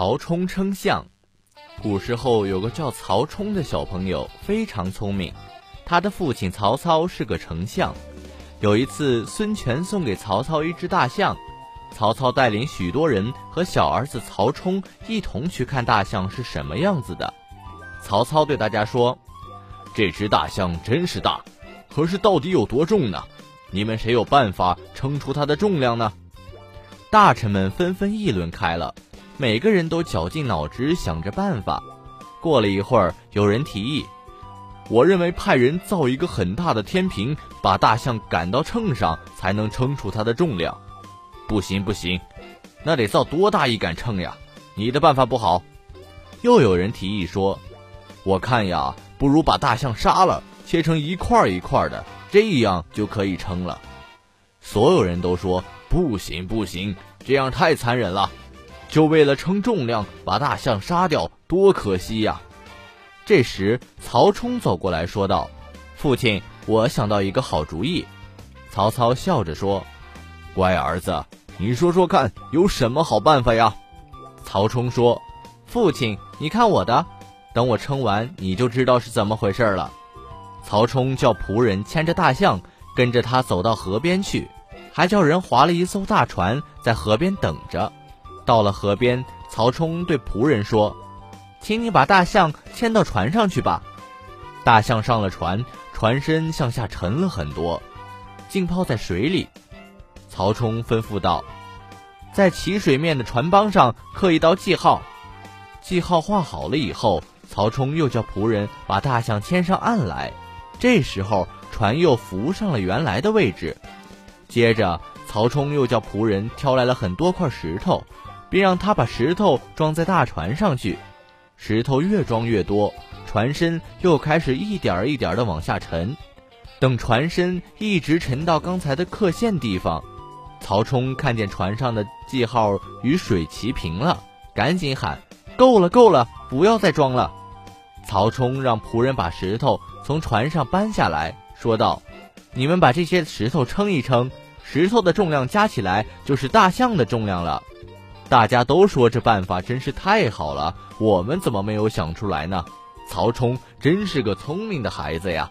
曹冲称象。古时候有个叫曹冲的小朋友，非常聪明。他的父亲曹操是个丞相。有一次，孙权送给曹操一只大象，曹操带领许多人和小儿子曹冲一同去看大象是什么样子的。曹操对大家说：“这只大象真是大，可是到底有多重呢？你们谁有办法称出它的重量呢？”大臣们纷纷议论开了，每个人都绞尽脑汁想着办法。过了一会儿，有人提议。我认为派人造一个很大的天平，把大象赶到秤上，才能称出它的重量。不行不行，那得造多大一杆秤呀？你的办法不好。又有人提议说：“我看呀，不如把大象杀了，切成一块一块的，这样就可以称了。”所有人都说：“不行不行，这样太残忍了。就为了称重量，把大象杀掉，多可惜呀！”这时，曹冲走过来说道：“父亲，我想到一个好主意。”曹操笑着说：“乖儿子，你说说看，有什么好办法呀？”曹冲说：“父亲，你看我的，等我称完，你就知道是怎么回事了。”曹冲叫仆人牵着大象，跟着他走到河边去，还叫人划了一艘大船在河边等着。到了河边，曹冲对仆人说。请你把大象牵到船上去吧。大象上了船，船身向下沉了很多，浸泡在水里。曹冲吩咐道：“在起水面的船帮上刻一道记号。”记号画好了以后，曹冲又叫仆人把大象牵上岸来。这时候，船又浮上了原来的位置。接着，曹冲又叫仆人挑来了很多块石头，并让他把石头装在大船上去。石头越装越多，船身又开始一点儿一点儿的往下沉。等船身一直沉到刚才的刻线地方，曹冲看见船上的记号与水齐平了，赶紧喊：“够了，够了，不要再装了！”曹冲让仆人把石头从船上搬下来，说道：“你们把这些石头称一称，石头的重量加起来就是大象的重量了。”大家都说这办法真是太好了，我们怎么没有想出来呢？曹冲真是个聪明的孩子呀。